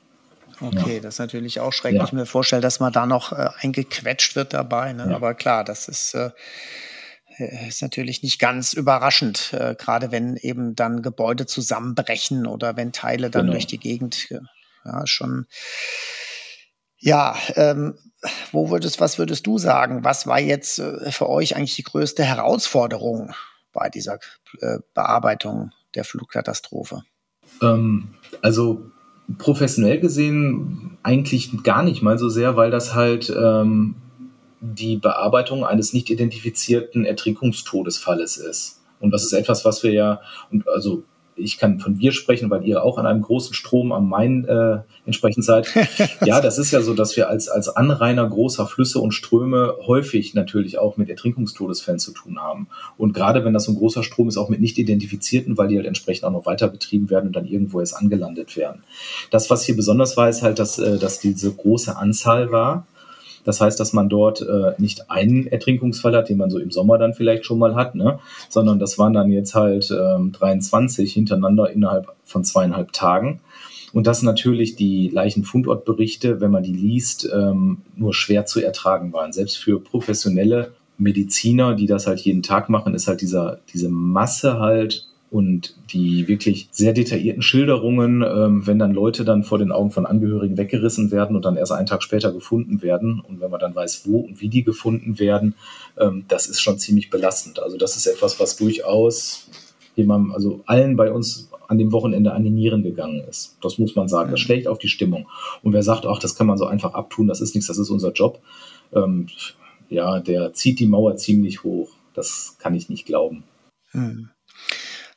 Okay, ja. das ist natürlich auch schrecklich. Ja. Ich mir vorstellen, dass man da noch äh, eingequetscht wird dabei. Ne? Ja. Aber klar, das ist, äh, ist natürlich nicht ganz überraschend, äh, gerade wenn eben dann Gebäude zusammenbrechen oder wenn Teile dann genau. durch die Gegend, ja, schon. Ja, ähm, wo würdest, was würdest du sagen? Was war jetzt äh, für euch eigentlich die größte Herausforderung bei dieser äh, Bearbeitung der Flugkatastrophe? Ähm, also professionell gesehen eigentlich gar nicht mal so sehr, weil das halt ähm, die Bearbeitung eines nicht identifizierten Ertrinkungstodesfalles ist. Und das ist etwas, was wir ja, und also ich kann von wir sprechen, weil ihr auch an einem großen Strom am Main äh, entsprechend seid. <laughs> ja, das ist ja so, dass wir als, als Anrainer großer Flüsse und Ströme häufig natürlich auch mit Ertrinkungstodesfällen zu tun haben. Und gerade wenn das so ein großer Strom ist, auch mit nicht identifizierten, weil die halt entsprechend auch noch weiter betrieben werden und dann irgendwo erst angelandet werden. Das, was hier besonders war, ist halt, dass, äh, dass diese große Anzahl war das heißt, dass man dort äh, nicht einen Ertrinkungsfall hat, den man so im Sommer dann vielleicht schon mal hat, ne? sondern das waren dann jetzt halt ähm, 23 hintereinander innerhalb von zweieinhalb Tagen. Und dass natürlich die Leichenfundortberichte, wenn man die liest, ähm, nur schwer zu ertragen waren. Selbst für professionelle Mediziner, die das halt jeden Tag machen, ist halt dieser, diese Masse halt und die wirklich sehr detaillierten Schilderungen, ähm, wenn dann Leute dann vor den Augen von Angehörigen weggerissen werden und dann erst einen Tag später gefunden werden und wenn man dann weiß, wo und wie die gefunden werden, ähm, das ist schon ziemlich belastend. Also das ist etwas, was durchaus jemandem, also allen bei uns an dem Wochenende an die Nieren gegangen ist. Das muss man sagen. Das schlägt auf die Stimmung. Und wer sagt, ach, das kann man so einfach abtun, das ist nichts, das ist unser Job, ähm, ja, der zieht die Mauer ziemlich hoch. Das kann ich nicht glauben. Hm.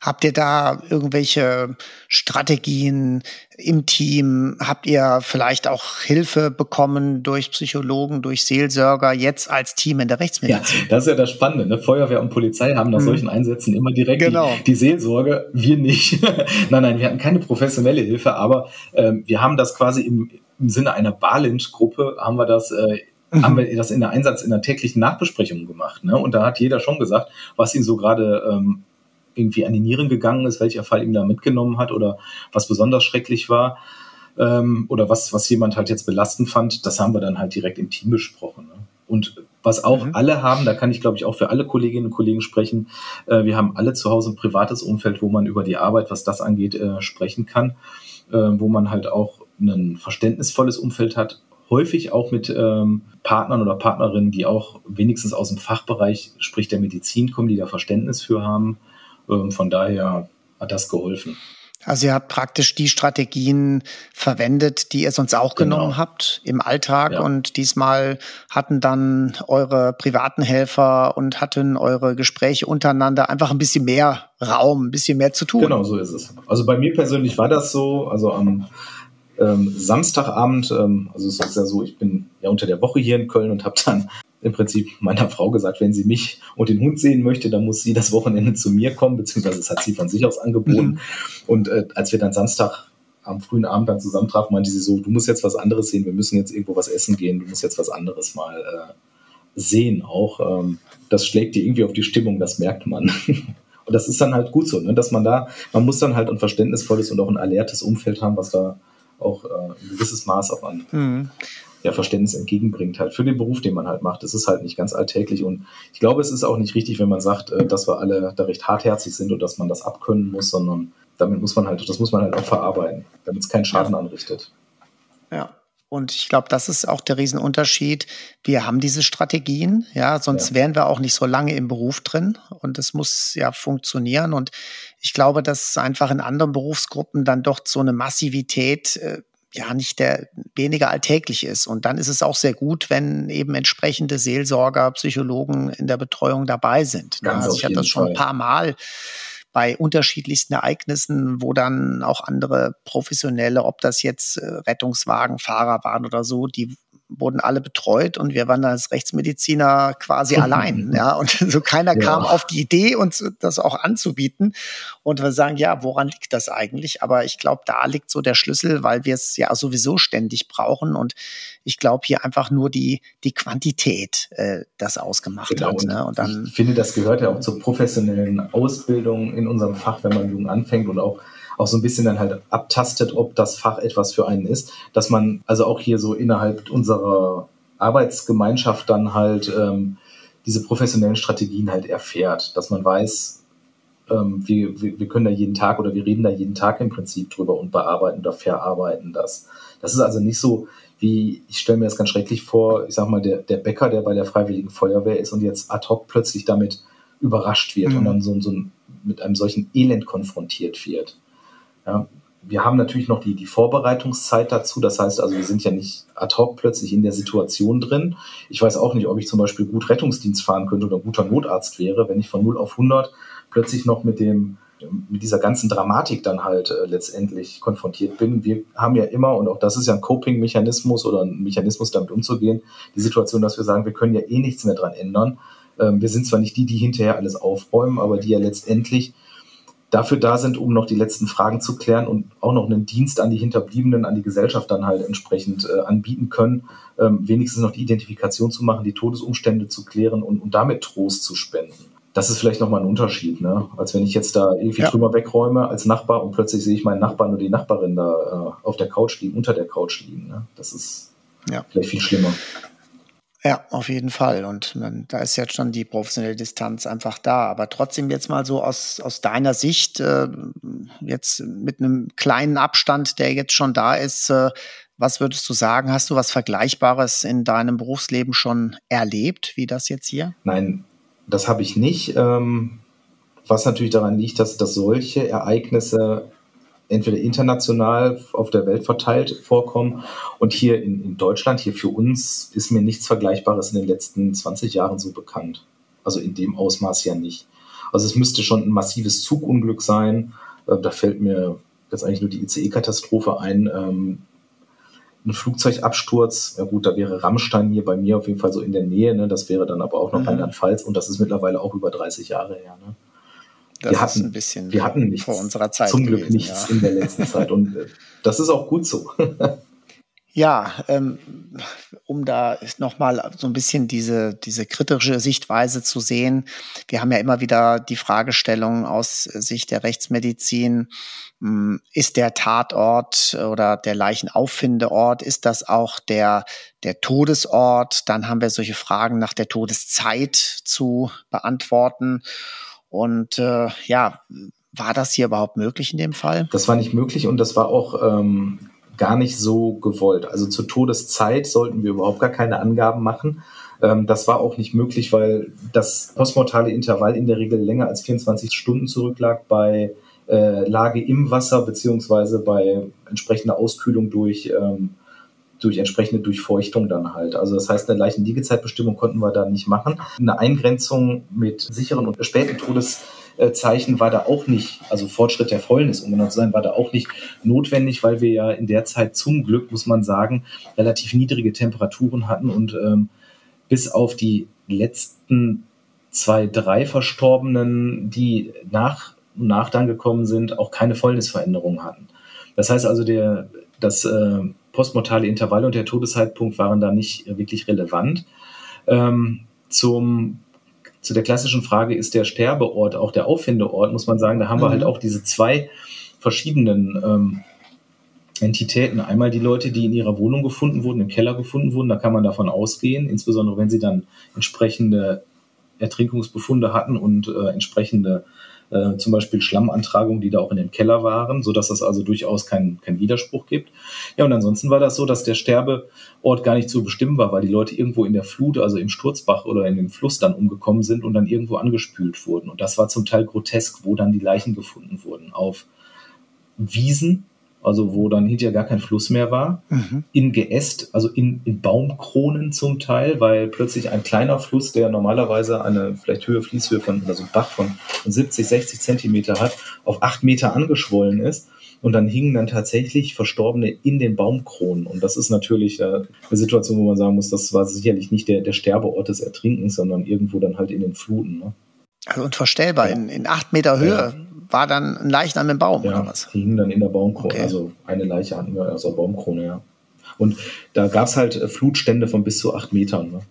Habt ihr da irgendwelche Strategien im Team? Habt ihr vielleicht auch Hilfe bekommen durch Psychologen, durch Seelsorger, jetzt als Team in der Rechtsmedizin? Ja, das ist ja das Spannende. Ne? Feuerwehr und Polizei haben nach hm. solchen Einsätzen immer direkt genau. die, die, Seelsorge, wir nicht. <laughs> nein, nein, wir hatten keine professionelle Hilfe, aber ähm, wir haben das quasi im, im Sinne einer Balint-Gruppe haben wir das äh, mhm. haben wir das in der Einsatz in der täglichen Nachbesprechung gemacht. Ne? Und da hat jeder schon gesagt, was ihm so gerade ähm, irgendwie an die Nieren gegangen ist, welcher Fall ihm da mitgenommen hat oder was besonders schrecklich war ähm, oder was, was jemand halt jetzt belastend fand, das haben wir dann halt direkt im Team besprochen. Ne? Und was auch mhm. alle haben, da kann ich glaube ich auch für alle Kolleginnen und Kollegen sprechen, äh, wir haben alle zu Hause ein privates Umfeld, wo man über die Arbeit, was das angeht, äh, sprechen kann, äh, wo man halt auch ein verständnisvolles Umfeld hat, häufig auch mit ähm, Partnern oder Partnerinnen, die auch wenigstens aus dem Fachbereich, sprich der Medizin kommen, die da Verständnis für haben. Ähm, von daher hat das geholfen. Also ihr habt praktisch die Strategien verwendet, die ihr sonst auch genau. genommen habt im Alltag ja. und diesmal hatten dann eure privaten Helfer und hatten eure Gespräche untereinander einfach ein bisschen mehr Raum, ein bisschen mehr zu tun. Genau, so ist es. Also bei mir persönlich war das so, also am ähm, Samstagabend, ähm, also es ist ja so, ich bin ja unter der Woche hier in Köln und habe dann im Prinzip meiner Frau gesagt, wenn sie mich und den Hund sehen möchte, dann muss sie das Wochenende zu mir kommen, beziehungsweise das hat sie von sich aus angeboten. Mhm. Und äh, als wir dann Samstag am frühen Abend dann zusammentrafen, meinte sie so, du musst jetzt was anderes sehen, wir müssen jetzt irgendwo was essen gehen, du musst jetzt was anderes mal äh, sehen auch. Ähm, das schlägt dir irgendwie auf die Stimmung, das merkt man. <laughs> und das ist dann halt gut so, ne? dass man da, man muss dann halt ein verständnisvolles und auch ein alertes Umfeld haben, was da auch äh, ein gewisses Maß auch an mhm. Ja, Verständnis entgegenbringt, halt für den Beruf, den man halt macht. Das ist halt nicht ganz alltäglich und ich glaube, es ist auch nicht richtig, wenn man sagt, äh, dass wir alle da recht hartherzig sind und dass man das abkönnen muss, sondern damit muss man halt, das muss man halt auch verarbeiten, damit es keinen Schaden anrichtet. Ja. Und ich glaube, das ist auch der Riesenunterschied. Wir haben diese Strategien, ja, sonst ja. wären wir auch nicht so lange im Beruf drin. Und es muss ja funktionieren. Und ich glaube, dass einfach in anderen Berufsgruppen dann doch so eine Massivität äh, ja nicht der weniger alltäglich ist. Und dann ist es auch sehr gut, wenn eben entsprechende Seelsorger, Psychologen in der Betreuung dabei sind. Ganz also ich habe das schon Fall. ein paar Mal bei unterschiedlichsten Ereignissen, wo dann auch andere Professionelle, ob das jetzt äh, Rettungswagenfahrer waren oder so, die wurden alle betreut und wir waren als Rechtsmediziner quasi allein. Ja, und <laughs> so keiner ja. kam auf die Idee, uns das auch anzubieten. Und wir sagen, ja, woran liegt das eigentlich? Aber ich glaube, da liegt so der Schlüssel, weil wir es ja sowieso ständig brauchen. Und ich glaube, hier einfach nur die, die Quantität äh, das ausgemacht genau. hat. Ne? Und dann, ich finde, das gehört ja auch zur professionellen Ausbildung in unserem Fach, wenn man jung anfängt und auch auch so ein bisschen dann halt abtastet, ob das Fach etwas für einen ist, dass man also auch hier so innerhalb unserer Arbeitsgemeinschaft dann halt ähm, diese professionellen Strategien halt erfährt, dass man weiß, ähm, wir, wir, wir können da jeden Tag oder wir reden da jeden Tag im Prinzip drüber und bearbeiten oder verarbeiten das. Das ist also nicht so, wie ich stelle mir das ganz schrecklich vor, ich sag mal, der, der Bäcker, der bei der Freiwilligen Feuerwehr ist und jetzt ad hoc plötzlich damit überrascht wird mhm. und dann so, so mit einem solchen Elend konfrontiert wird. Wir haben natürlich noch die, die Vorbereitungszeit dazu. Das heißt also, wir sind ja nicht ad hoc plötzlich in der Situation drin. Ich weiß auch nicht, ob ich zum Beispiel gut Rettungsdienst fahren könnte oder guter Notarzt wäre, wenn ich von 0 auf 100 plötzlich noch mit dem mit dieser ganzen Dramatik dann halt äh, letztendlich konfrontiert bin. Wir haben ja immer, und auch das ist ja ein Coping-Mechanismus oder ein Mechanismus, damit umzugehen, die Situation, dass wir sagen, wir können ja eh nichts mehr dran ändern. Ähm, wir sind zwar nicht die, die hinterher alles aufräumen, aber die ja letztendlich dafür da sind, um noch die letzten Fragen zu klären und auch noch einen Dienst an die Hinterbliebenen, an die Gesellschaft dann halt entsprechend äh, anbieten können, ähm, wenigstens noch die Identifikation zu machen, die Todesumstände zu klären und, und damit Trost zu spenden. Das ist vielleicht nochmal ein Unterschied, ne? als wenn ich jetzt da irgendwie ja. Trümmer wegräume als Nachbar und plötzlich sehe ich meinen Nachbarn oder die Nachbarin da äh, auf der Couch liegen, unter der Couch liegen. Ne? Das ist ja. vielleicht viel schlimmer. Ja, auf jeden Fall. Und man, da ist jetzt schon die professionelle Distanz einfach da. Aber trotzdem jetzt mal so aus, aus deiner Sicht, äh, jetzt mit einem kleinen Abstand, der jetzt schon da ist, äh, was würdest du sagen? Hast du was Vergleichbares in deinem Berufsleben schon erlebt, wie das jetzt hier? Nein, das habe ich nicht. Ähm, was natürlich daran liegt, dass, dass solche Ereignisse entweder international auf der Welt verteilt vorkommen. Und hier in, in, Deutschland, hier für uns, ist mir nichts Vergleichbares in den letzten 20 Jahren so bekannt. Also in dem Ausmaß ja nicht. Also es müsste schon ein massives Zugunglück sein. Äh, da fällt mir jetzt eigentlich nur die ICE-Katastrophe ein. Ähm, ein Flugzeugabsturz, ja gut, da wäre Rammstein hier bei mir auf jeden Fall so in der Nähe. Ne? Das wäre dann aber auch noch mhm. Rheinland-Pfalz und das ist mittlerweile auch über 30 Jahre her. Ne? Das wir hatten, ein bisschen wir hatten nichts, vor unserer Zeit. Zum Glück gewesen, nichts ja. in der letzten Zeit. Und äh, das ist auch gut so. <laughs> Ja, ähm, um da nochmal so ein bisschen diese, diese kritische Sichtweise zu sehen. Wir haben ja immer wieder die Fragestellung aus Sicht der Rechtsmedizin, hm, ist der Tatort oder der Leichenauffindort, ist das auch der, der Todesort? Dann haben wir solche Fragen nach der Todeszeit zu beantworten. Und äh, ja, war das hier überhaupt möglich in dem Fall? Das war nicht möglich und das war auch ähm, gar nicht so gewollt. Also zur Todeszeit sollten wir überhaupt gar keine Angaben machen. Ähm, das war auch nicht möglich, weil das postmortale Intervall in der Regel länger als 24 Stunden zurücklag bei äh, Lage im Wasser beziehungsweise bei entsprechender Auskühlung durch ähm, durch entsprechende Durchfeuchtung dann halt. Also das heißt, eine Leichenliegezeitbestimmung konnten wir da nicht machen. Eine Eingrenzung mit sicheren und späten Todes Zeichen war da auch nicht, also Fortschritt der Fäulnis, um genau zu sein, war da auch nicht notwendig, weil wir ja in der Zeit zum Glück, muss man sagen, relativ niedrige Temperaturen hatten und ähm, bis auf die letzten zwei, drei Verstorbenen, die nach und nach dann gekommen sind, auch keine Fäulnisveränderungen hatten. Das heißt also, der, das äh, postmortale Intervall und der Todeszeitpunkt waren da nicht wirklich relevant. Ähm, zum zu der klassischen Frage, ist der Sterbeort auch der Auffindeort, muss man sagen, da haben mhm. wir halt auch diese zwei verschiedenen ähm, Entitäten. Einmal die Leute, die in ihrer Wohnung gefunden wurden, im Keller gefunden wurden, da kann man davon ausgehen, insbesondere wenn sie dann entsprechende Ertrinkungsbefunde hatten und äh, entsprechende äh, zum Beispiel Schlammantragungen, die da auch in dem Keller waren, so dass das also durchaus keinen kein Widerspruch gibt. Ja, und ansonsten war das so, dass der Sterbeort gar nicht zu bestimmen war, weil die Leute irgendwo in der Flut, also im Sturzbach oder in dem Fluss dann umgekommen sind und dann irgendwo angespült wurden. Und das war zum Teil grotesk, wo dann die Leichen gefunden wurden. Auf Wiesen, also wo dann hinterher gar kein Fluss mehr war, mhm. in Geäst, also in, in Baumkronen zum Teil, weil plötzlich ein kleiner Fluss, der normalerweise eine vielleicht Höhe, Fließhöhe von, also ein Bach von 70, 60 Zentimeter hat, auf acht Meter angeschwollen ist. Und dann hingen dann tatsächlich Verstorbene in den Baumkronen. Und das ist natürlich äh, eine Situation, wo man sagen muss, das war sicherlich nicht der, der Sterbeort des Ertrinkens, sondern irgendwo dann halt in den Fluten. Ne? Also unvorstellbar, ja. in, in acht Meter Höhe. Ja war dann ein Leichnam im Baum ja, oder was? Die hingen dann in der Baumkrone. Okay. Also eine Leiche hatten wir aus der Baumkrone, ja. Und da gab es halt äh, Flutstände von bis zu acht Metern. Ne?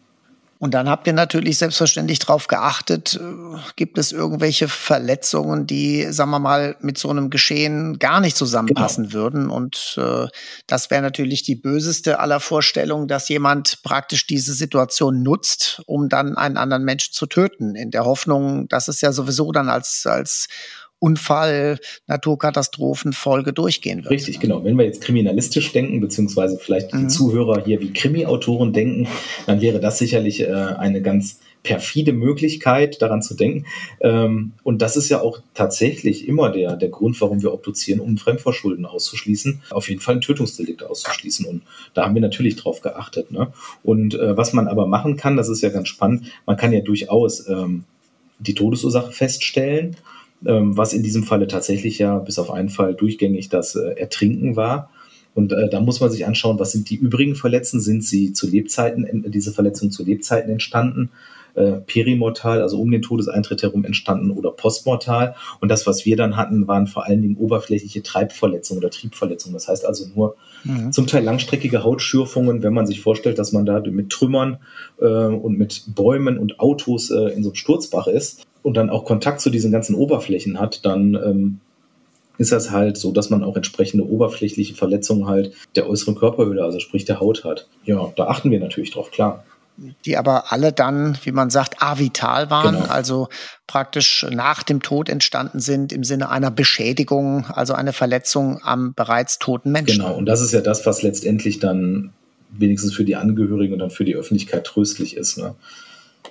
Und dann habt ihr natürlich selbstverständlich darauf geachtet, äh, gibt es irgendwelche Verletzungen, die, sagen wir mal, mit so einem Geschehen gar nicht zusammenpassen genau. würden. Und äh, das wäre natürlich die böseste aller Vorstellungen, dass jemand praktisch diese Situation nutzt, um dann einen anderen Menschen zu töten, in der Hoffnung, dass es ja sowieso dann als, als Unfall, Naturkatastrophen, Folge durchgehen wird. Richtig, genau. Wenn wir jetzt kriminalistisch denken, beziehungsweise vielleicht mhm. die Zuhörer hier wie Krimi-Autoren denken, dann wäre das sicherlich äh, eine ganz perfide Möglichkeit, daran zu denken. Ähm, und das ist ja auch tatsächlich immer der, der Grund, warum wir obduzieren, um Fremdverschulden auszuschließen, auf jeden Fall ein Tötungsdelikt auszuschließen. Und da haben wir natürlich drauf geachtet. Ne? Und äh, was man aber machen kann, das ist ja ganz spannend, man kann ja durchaus ähm, die Todesursache feststellen ähm, was in diesem Falle tatsächlich ja bis auf einen Fall durchgängig das äh, Ertrinken war. Und äh, da muss man sich anschauen, was sind die übrigen Verletzungen? Sind sie zu Lebzeiten, diese Verletzungen zu Lebzeiten entstanden? Äh, perimortal, also um den Todeseintritt herum entstanden oder postmortal. Und das, was wir dann hatten, waren vor allen Dingen oberflächliche Treibverletzungen oder Triebverletzungen. Das heißt also nur mhm. zum Teil langstreckige Hautschürfungen, wenn man sich vorstellt, dass man da mit Trümmern äh, und mit Bäumen und Autos äh, in so einem Sturzbach ist und dann auch Kontakt zu diesen ganzen Oberflächen hat, dann ähm, ist das halt so, dass man auch entsprechende oberflächliche Verletzungen halt der äußeren Körperhülle, also sprich der Haut hat. Ja, da achten wir natürlich drauf, klar. Die aber alle dann, wie man sagt, avital waren, genau. also praktisch nach dem Tod entstanden sind im Sinne einer Beschädigung, also eine Verletzung am bereits toten Menschen. Genau, und das ist ja das, was letztendlich dann wenigstens für die Angehörigen und dann für die Öffentlichkeit tröstlich ist. Ne?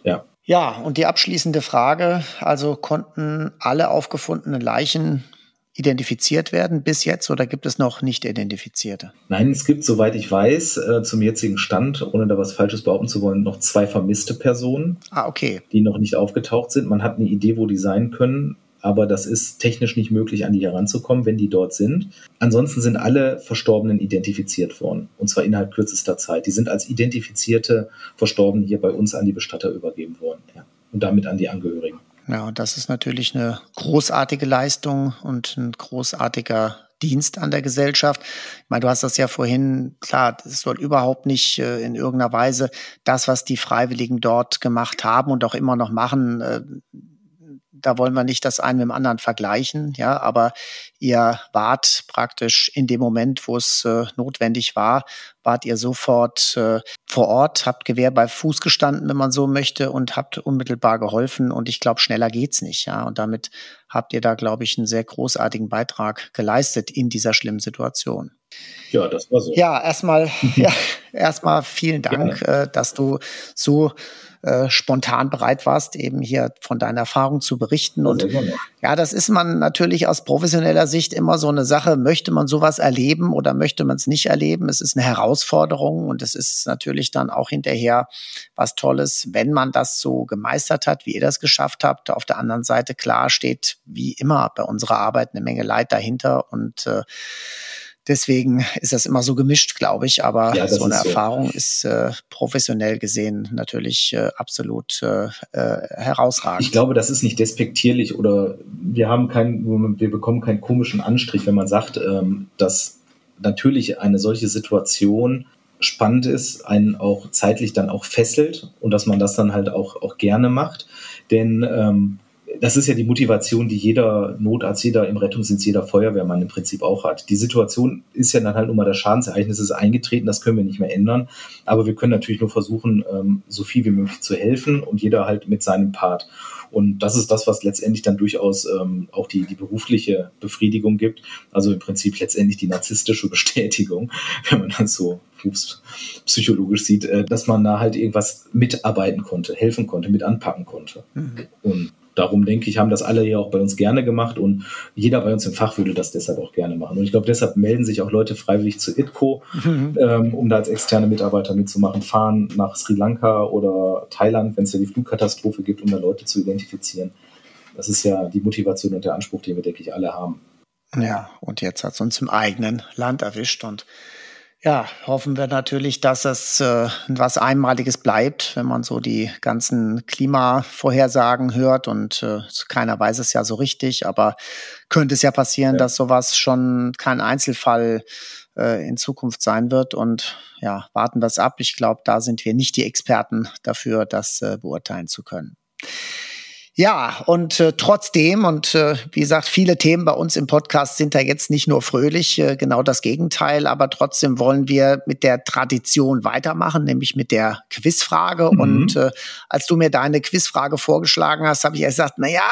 Ja. Ja, und die abschließende Frage, also konnten alle aufgefundenen Leichen identifiziert werden bis jetzt oder gibt es noch nicht identifizierte? Nein, es gibt, soweit ich weiß, äh, zum jetzigen Stand, ohne da was Falsches behaupten zu wollen, noch zwei vermisste Personen, ah, okay. die noch nicht aufgetaucht sind. Man hat eine Idee, wo die sein können aber das ist technisch nicht möglich, an die heranzukommen, wenn die dort sind. Ansonsten sind alle Verstorbenen identifiziert worden, und zwar innerhalb kürzester Zeit. Die sind als identifizierte Verstorbene hier bei uns an die Bestatter übergeben worden ja. und damit an die Angehörigen. Ja, und das ist natürlich eine großartige Leistung und ein großartiger Dienst an der Gesellschaft. Ich meine, du hast das ja vorhin, klar, es soll überhaupt nicht äh, in irgendeiner Weise das, was die Freiwilligen dort gemacht haben und auch immer noch machen, äh, da wollen wir nicht das eine mit dem anderen vergleichen, ja, aber ihr wart praktisch in dem Moment, wo es äh, notwendig war, wart ihr sofort äh, vor Ort, habt Gewehr bei Fuß gestanden, wenn man so möchte, und habt unmittelbar geholfen. Und ich glaube, schneller geht's nicht, ja. Und damit habt ihr da, glaube ich, einen sehr großartigen Beitrag geleistet in dieser schlimmen Situation. Ja, das war so. Ja, erstmal, <laughs> ja, erstmal vielen Dank, äh, dass du so äh, spontan bereit warst, eben hier von deiner Erfahrung zu berichten. Und ja, das ist man natürlich aus professioneller Sicht immer so eine Sache. Möchte man sowas erleben oder möchte man es nicht erleben? Es ist eine Herausforderung und es ist natürlich dann auch hinterher was Tolles, wenn man das so gemeistert hat, wie ihr das geschafft habt. Auf der anderen Seite klar steht wie immer bei unserer Arbeit eine Menge Leid dahinter und äh, Deswegen ist das immer so gemischt, glaube ich. Aber ja, so eine Erfahrung so. ist äh, professionell gesehen natürlich äh, absolut äh, äh, herausragend. Ich glaube, das ist nicht despektierlich oder wir haben keinen, wir bekommen keinen komischen Anstrich, wenn man sagt, ähm, dass natürlich eine solche Situation spannend ist, einen auch zeitlich dann auch fesselt und dass man das dann halt auch, auch gerne macht. Denn ähm, das ist ja die Motivation, die jeder Notarzt, jeder im Rettungsdienst, jeder Feuerwehrmann im Prinzip auch hat. Die Situation ist ja dann halt nun mal das Schadensereignis ist eingetreten, das können wir nicht mehr ändern. Aber wir können natürlich nur versuchen, ähm, so viel wie möglich zu helfen und jeder halt mit seinem Part. Und das ist das, was letztendlich dann durchaus ähm, auch die, die berufliche Befriedigung gibt. Also im Prinzip letztendlich die narzisstische <laughs> Bestätigung, wenn man das so psychologisch sieht, äh, dass man da halt irgendwas mitarbeiten konnte, helfen konnte, mit anpacken konnte. Mhm. Und darum denke ich, haben das alle hier auch bei uns gerne gemacht und jeder bei uns im Fach würde das deshalb auch gerne machen. Und ich glaube, deshalb melden sich auch Leute freiwillig zu ITCO, mhm. ähm, um da als externe Mitarbeiter mitzumachen, fahren nach Sri Lanka oder Thailand, wenn es ja die Flugkatastrophe gibt, um da Leute zu identifizieren. Das ist ja die Motivation und der Anspruch, den wir, denke ich, alle haben. Ja, und jetzt hat es uns im eigenen Land erwischt und ja, hoffen wir natürlich, dass es äh, was Einmaliges bleibt, wenn man so die ganzen Klimavorhersagen hört und äh, keiner weiß es ja so richtig, aber könnte es ja passieren, ja. dass sowas schon kein Einzelfall äh, in Zukunft sein wird und ja, warten wir es ab. Ich glaube, da sind wir nicht die Experten dafür, das äh, beurteilen zu können. Ja, und äh, trotzdem, und äh, wie gesagt, viele Themen bei uns im Podcast sind da jetzt nicht nur fröhlich, äh, genau das Gegenteil, aber trotzdem wollen wir mit der Tradition weitermachen, nämlich mit der Quizfrage. Mhm. Und äh, als du mir deine Quizfrage vorgeschlagen hast, habe ich gesagt, na ja,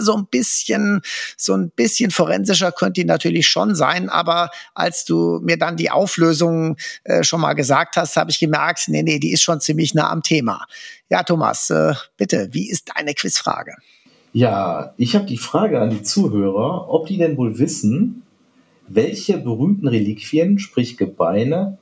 so ein bisschen, so ein bisschen forensischer könnte die natürlich schon sein, aber als du mir dann die Auflösung äh, schon mal gesagt hast, habe ich gemerkt, nee, nee, die ist schon ziemlich nah am Thema. Ja, Thomas, äh, bitte, wie ist deine Quizfrage? Ja, ich habe die Frage an die Zuhörer, ob die denn wohl wissen, welche berühmten Reliquien, sprich Gebeine,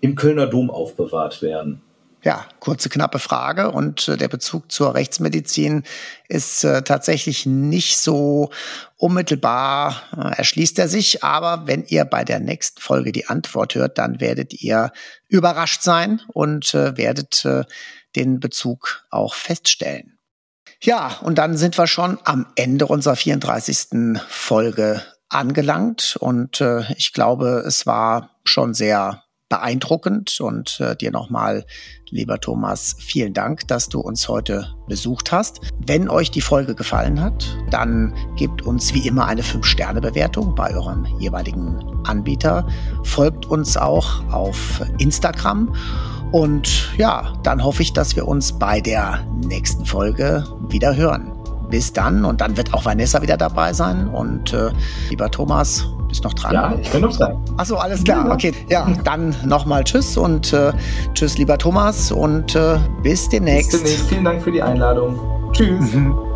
im Kölner Dom aufbewahrt werden. Ja, kurze, knappe Frage. Und äh, der Bezug zur Rechtsmedizin ist äh, tatsächlich nicht so unmittelbar, äh, erschließt er sich. Aber wenn ihr bei der nächsten Folge die Antwort hört, dann werdet ihr überrascht sein und äh, werdet den Bezug auch feststellen. Ja, und dann sind wir schon am Ende unserer 34. Folge angelangt und äh, ich glaube, es war schon sehr beeindruckend und äh, dir nochmal, lieber Thomas, vielen Dank, dass du uns heute besucht hast. Wenn euch die Folge gefallen hat, dann gebt uns wie immer eine 5-Sterne-Bewertung bei eurem jeweiligen Anbieter. Folgt uns auch auf Instagram und ja, dann hoffe ich, dass wir uns bei der nächsten Folge wieder hören. Bis dann und dann wird auch Vanessa wieder dabei sein. Und äh, lieber Thomas, bist noch dran? Ja, ich bin noch dran. Achso, alles klar. Okay, ja, dann nochmal Tschüss und äh, Tschüss, lieber Thomas und äh, bis demnächst. Bis demnächst. Vielen Dank für die Einladung. Tschüss. <laughs>